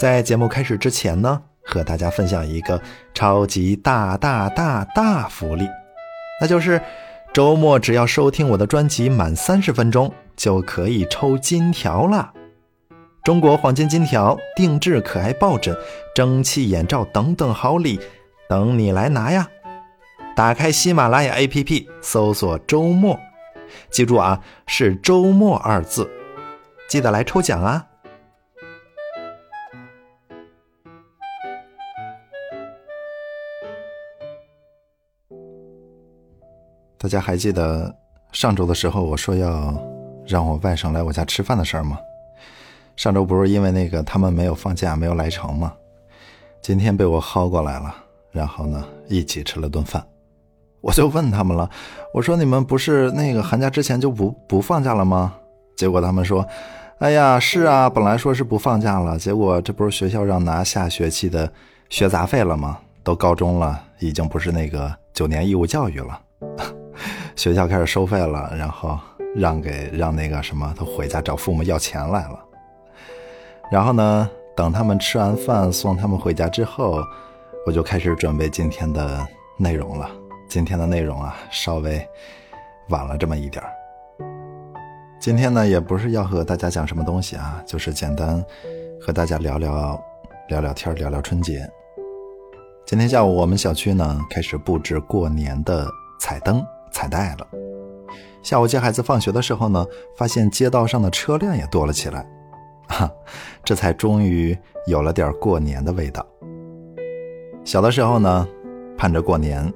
在节目开始之前呢，和大家分享一个超级大大大大福利，那就是周末只要收听我的专辑满三十分钟，就可以抽金条了。中国黄金金条、定制可爱抱枕、蒸汽眼罩等等好礼，等你来拿呀！打开喜马拉雅 APP，搜索“周末”，记住啊，是“周末”二字，记得来抽奖啊！大家还记得上周的时候我说要让我外甥来我家吃饭的事儿吗？上周不是因为那个他们没有放假没有来成吗？今天被我薅过来了，然后呢一起吃了顿饭。我就问他们了，我说你们不是那个寒假之前就不不放假了吗？结果他们说，哎呀是啊，本来说是不放假了，结果这不是学校让拿下学期的学杂费了吗？都高中了，已经不是那个九年义务教育了。学校开始收费了，然后让给让那个什么，他回家找父母要钱来了。然后呢，等他们吃完饭送他们回家之后，我就开始准备今天的内容了。今天的内容啊，稍微晚了这么一点儿。今天呢，也不是要和大家讲什么东西啊，就是简单和大家聊聊聊聊天，聊聊春节。今天下午我们小区呢开始布置过年的彩灯。彩带了。下午接孩子放学的时候呢，发现街道上的车辆也多了起来，哈，这才终于有了点过年的味道。小的时候呢，盼着过年，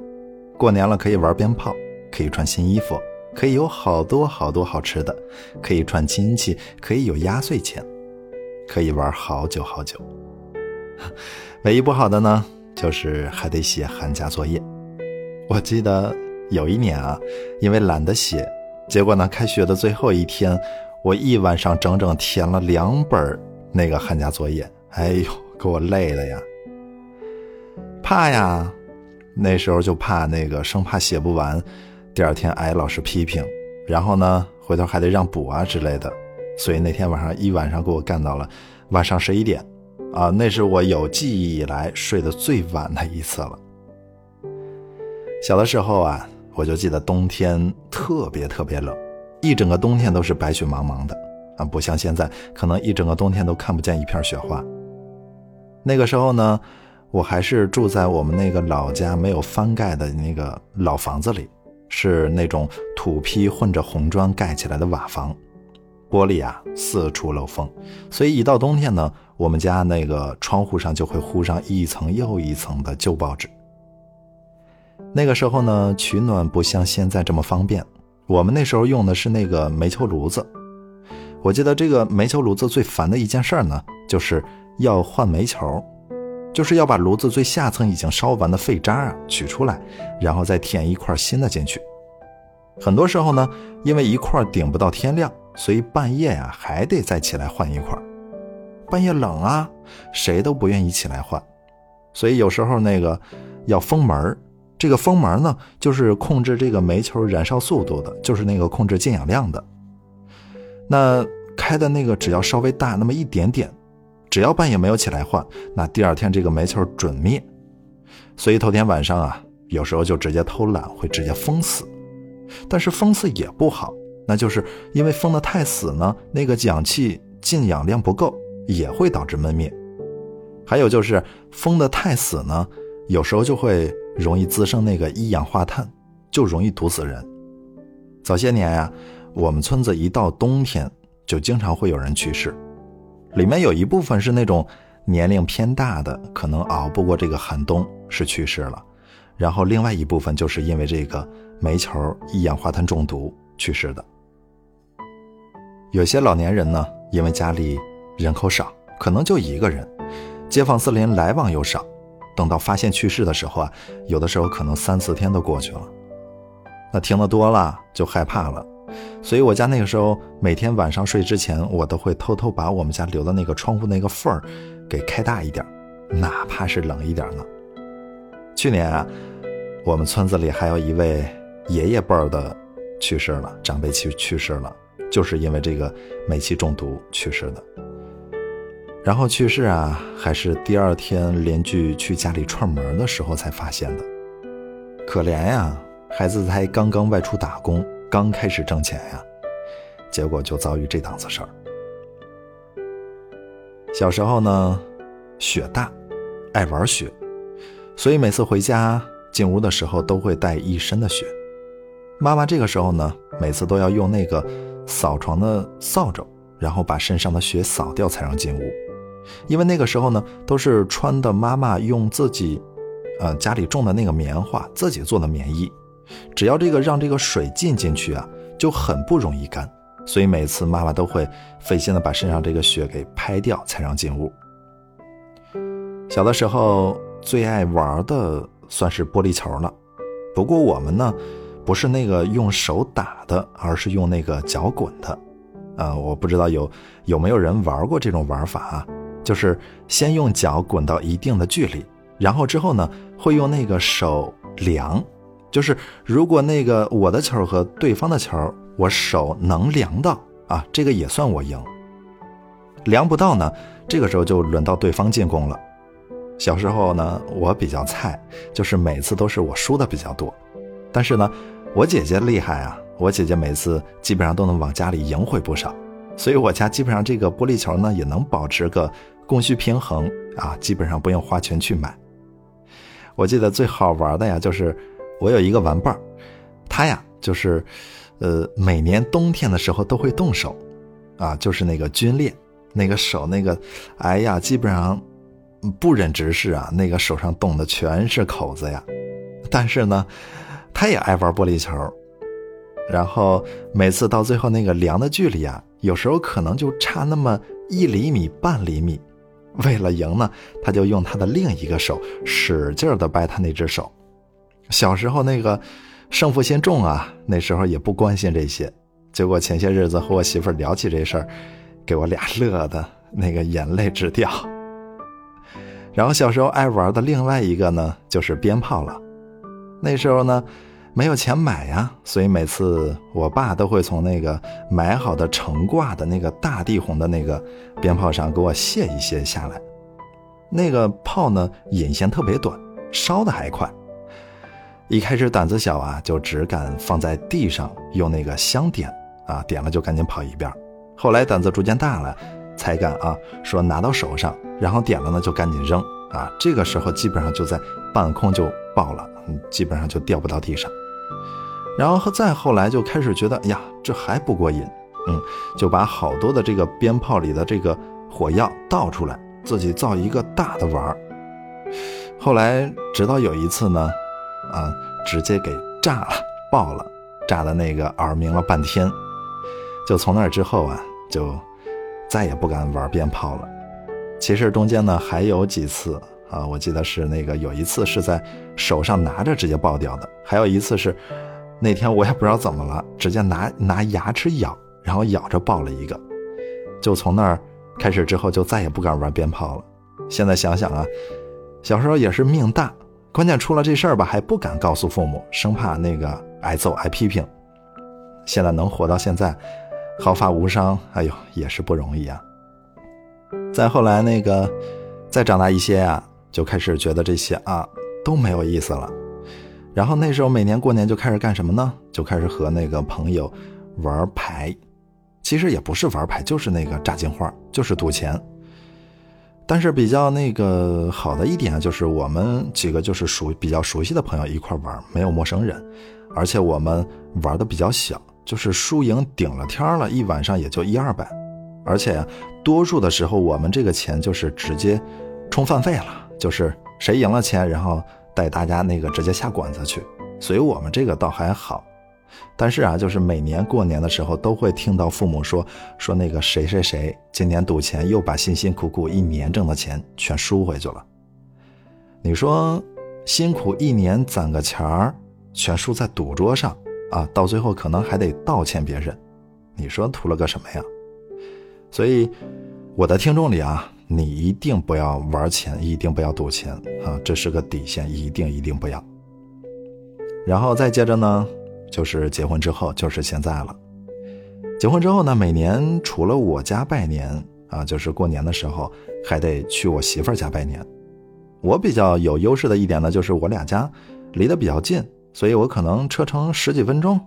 过年了可以玩鞭炮，可以穿新衣服，可以有好多好多好吃的，可以串亲戚，可以有压岁钱，可以玩好久好久。唯一不好的呢，就是还得写寒假作业。我记得。有一年啊，因为懒得写，结果呢，开学的最后一天，我一晚上整整填了两本那个寒假作业。哎呦，给我累的呀！怕呀，那时候就怕那个，生怕写不完，第二天挨老师批评，然后呢，回头还得让补啊之类的。所以那天晚上一晚上给我干到了晚上十一点，啊，那是我有记忆以来睡得最晚的一次了。小的时候啊。我就记得冬天特别特别冷，一整个冬天都是白雪茫茫的啊，不像现在，可能一整个冬天都看不见一片雪花。那个时候呢，我还是住在我们那个老家没有翻盖的那个老房子里，是那种土坯混着红砖盖起来的瓦房，玻璃啊四处漏风，所以一到冬天呢，我们家那个窗户上就会糊上一层又一层的旧报纸。那个时候呢，取暖不像现在这么方便。我们那时候用的是那个煤球炉子。我记得这个煤球炉子最烦的一件事呢，就是要换煤球，就是要把炉子最下层已经烧完的废渣啊取出来，然后再填一块新的进去。很多时候呢，因为一块顶不到天亮，所以半夜呀还得再起来换一块。半夜冷啊，谁都不愿意起来换，所以有时候那个要封门这个封门呢，就是控制这个煤球燃烧速度的，就是那个控制进氧量的。那开的那个只要稍微大那么一点点，只要半夜没有起来换，那第二天这个煤球准灭。所以头天晚上啊，有时候就直接偷懒，会直接封死。但是封死也不好，那就是因为封的太死呢，那个氧气进氧量不够，也会导致闷灭。还有就是封的太死呢，有时候就会。容易滋生那个一氧化碳，就容易毒死人。早些年呀，我们村子一到冬天就经常会有人去世，里面有一部分是那种年龄偏大的，可能熬不过这个寒冬是去世了，然后另外一部分就是因为这个煤球一氧化碳中毒去世的。有些老年人呢，因为家里人口少，可能就一个人，街坊四邻来往又少。等到发现去世的时候啊，有的时候可能三四天都过去了。那听得多了就害怕了，所以我家那个时候每天晚上睡之前，我都会偷偷把我们家留的那个窗户那个缝儿给开大一点，哪怕是冷一点呢。去年啊，我们村子里还有一位爷爷辈儿的去世了，长辈去去世了，就是因为这个煤气中毒去世的。然后去世啊，还是第二天邻居去家里串门的时候才发现的。可怜呀，孩子才刚刚外出打工，刚开始挣钱呀，结果就遭遇这档子事儿。小时候呢，雪大，爱玩雪，所以每次回家进屋的时候都会带一身的雪。妈妈这个时候呢，每次都要用那个扫床的扫帚，然后把身上的雪扫掉才让进屋。因为那个时候呢，都是穿的妈妈用自己，呃家里种的那个棉花自己做的棉衣，只要这个让这个水进进去啊，就很不容易干。所以每次妈妈都会费心的把身上这个雪给拍掉才让进屋。小的时候最爱玩的算是玻璃球了，不过我们呢。不是那个用手打的，而是用那个脚滚的，啊，我不知道有有没有人玩过这种玩法啊？就是先用脚滚到一定的距离，然后之后呢，会用那个手量，就是如果那个我的球和对方的球，我手能量到啊，这个也算我赢。量不到呢，这个时候就轮到对方进攻了。小时候呢，我比较菜，就是每次都是我输的比较多，但是呢。我姐姐厉害啊！我姐姐每次基本上都能往家里赢回不少，所以我家基本上这个玻璃球呢也能保持个供需平衡啊，基本上不用花钱去买。我记得最好玩的呀，就是我有一个玩伴儿，他呀就是，呃，每年冬天的时候都会动手，啊，就是那个皲裂，那个手那个，哎呀，基本上不忍直视啊，那个手上冻的全是口子呀，但是呢。他也爱玩玻璃球，然后每次到最后那个量的距离啊，有时候可能就差那么一厘米、半厘米。为了赢呢，他就用他的另一个手使劲的掰他那只手。小时候那个胜负心重啊，那时候也不关心这些。结果前些日子和我媳妇聊起这事儿，给我俩乐的那个眼泪直掉。然后小时候爱玩的另外一个呢，就是鞭炮了。那时候呢，没有钱买呀，所以每次我爸都会从那个买好的成挂的那个大地红的那个鞭炮上给我卸一些下来。那个炮呢，引线特别短，烧的还快。一开始胆子小啊，就只敢放在地上用那个香点啊，点了就赶紧跑一边。后来胆子逐渐大了，才敢啊说拿到手上，然后点了呢就赶紧扔啊。这个时候基本上就在半空就爆了。基本上就掉不到地上，然后再后来就开始觉得，哎呀，这还不过瘾，嗯，就把好多的这个鞭炮里的这个火药倒出来，自己造一个大的玩儿。后来直到有一次呢，啊，直接给炸了，爆了，炸的那个耳鸣了半天。就从那之后啊，就再也不敢玩鞭炮了。其实中间呢还有几次。啊，我记得是那个有一次是在手上拿着直接爆掉的，还有一次是那天我也不知道怎么了，直接拿拿牙齿咬，然后咬着爆了一个。就从那儿开始之后，就再也不敢玩鞭炮了。现在想想啊，小时候也是命大，关键出了这事儿吧，还不敢告诉父母，生怕那个挨揍挨批评。现在能活到现在，毫发无伤，哎呦，也是不容易啊。再后来那个再长大一些呀。就开始觉得这些啊都没有意思了，然后那时候每年过年就开始干什么呢？就开始和那个朋友玩牌，其实也不是玩牌，就是那个炸金花，就是赌钱。但是比较那个好的一点就是我们几个就是熟比较熟悉的朋友一块玩，没有陌生人，而且我们玩的比较小，就是输赢顶了天了，一晚上也就一二百，而且多数的时候我们这个钱就是直接充饭费了。就是谁赢了钱，然后带大家那个直接下馆子去，所以我们这个倒还好。但是啊，就是每年过年的时候，都会听到父母说说那个谁谁谁今年赌钱又把辛辛苦苦一年挣的钱全输回去了。你说辛苦一年攒个钱儿，全输在赌桌上啊，到最后可能还得倒欠别人，你说图了个什么呀？所以我的听众里啊。你一定不要玩钱，一定不要赌钱啊！这是个底线，一定一定不要。然后再接着呢，就是结婚之后，就是现在了。结婚之后呢，每年除了我家拜年啊，就是过年的时候还得去我媳妇儿家拜年。我比较有优势的一点呢，就是我俩家离得比较近，所以我可能车程十几分钟，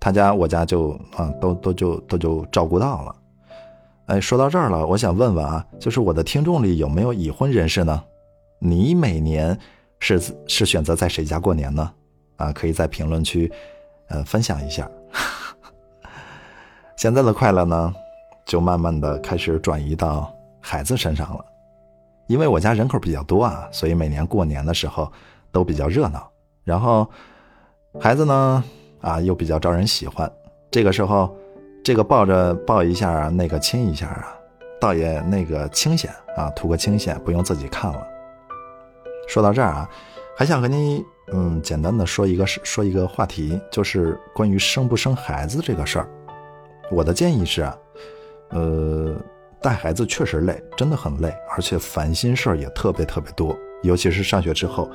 他家我家就啊都都就都就照顾到了。哎，说到这儿了，我想问问啊，就是我的听众里有没有已婚人士呢？你每年是是选择在谁家过年呢？啊，可以在评论区，呃，分享一下。现在的快乐呢，就慢慢的开始转移到孩子身上了，因为我家人口比较多啊，所以每年过年的时候都比较热闹。然后孩子呢，啊，又比较招人喜欢，这个时候。这个抱着抱一下，那个亲一下啊，倒也那个清闲啊，图个清闲，不用自己看了。说到这儿啊，还想和您嗯简单的说一个说一个话题，就是关于生不生孩子这个事儿。我的建议是啊，呃，带孩子确实累，真的很累，而且烦心事儿也特别特别多，尤其是上学之后，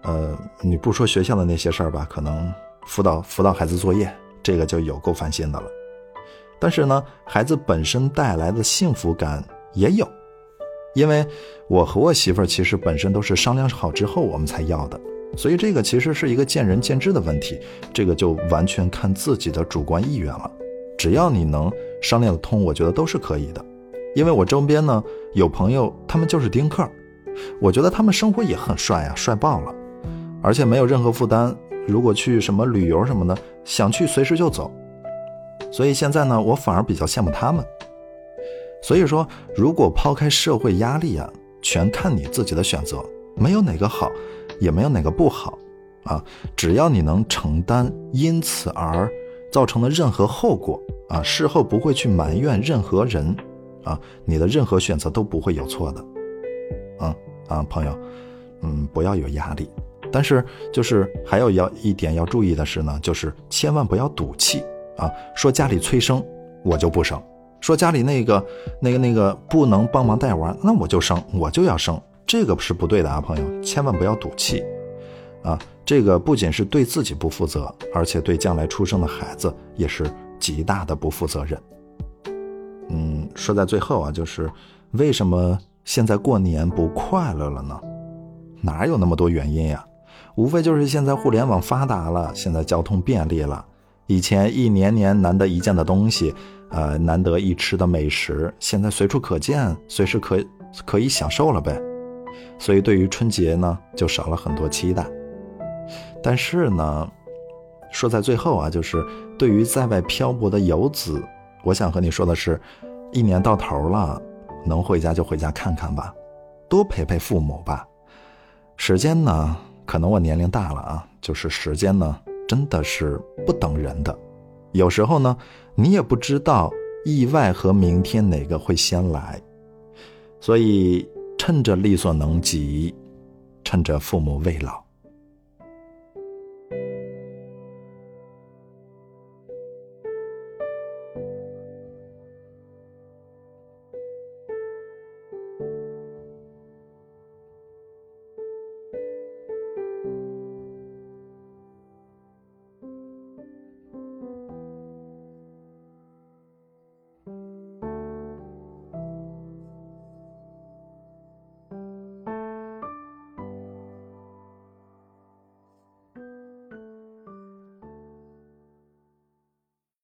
呃，你不说学校的那些事儿吧，可能辅导辅导孩子作业，这个就有够烦心的了。但是呢，孩子本身带来的幸福感也有，因为我和我媳妇儿其实本身都是商量好之后我们才要的，所以这个其实是一个见仁见智的问题，这个就完全看自己的主观意愿了。只要你能商量得通，我觉得都是可以的。因为我周边呢有朋友，他们就是丁克，我觉得他们生活也很帅啊，帅爆了，而且没有任何负担。如果去什么旅游什么的，想去随时就走。所以现在呢，我反而比较羡慕他们。所以说，如果抛开社会压力啊，全看你自己的选择，没有哪个好，也没有哪个不好，啊，只要你能承担因此而造成的任何后果啊，事后不会去埋怨任何人，啊，你的任何选择都不会有错的。嗯啊，朋友，嗯，不要有压力，但是就是还有要一点要注意的是呢，就是千万不要赌气。啊，说家里催生，我就不生；说家里那个、那个、那个不能帮忙带娃，那我就生，我就要生。这个是不对的啊，朋友，千万不要赌气。啊，这个不仅是对自己不负责，而且对将来出生的孩子也是极大的不负责任。嗯，说在最后啊，就是为什么现在过年不快乐了呢？哪有那么多原因呀？无非就是现在互联网发达了，现在交通便利了。以前一年年难得一见的东西，呃，难得一吃的美食，现在随处可见，随时可可以享受了呗。所以对于春节呢，就少了很多期待。但是呢，说在最后啊，就是对于在外漂泊的游子，我想和你说的是，一年到头了，能回家就回家看看吧，多陪陪父母吧。时间呢，可能我年龄大了啊，就是时间呢。真的是不等人的，有时候呢，你也不知道意外和明天哪个会先来，所以趁着力所能及，趁着父母未老。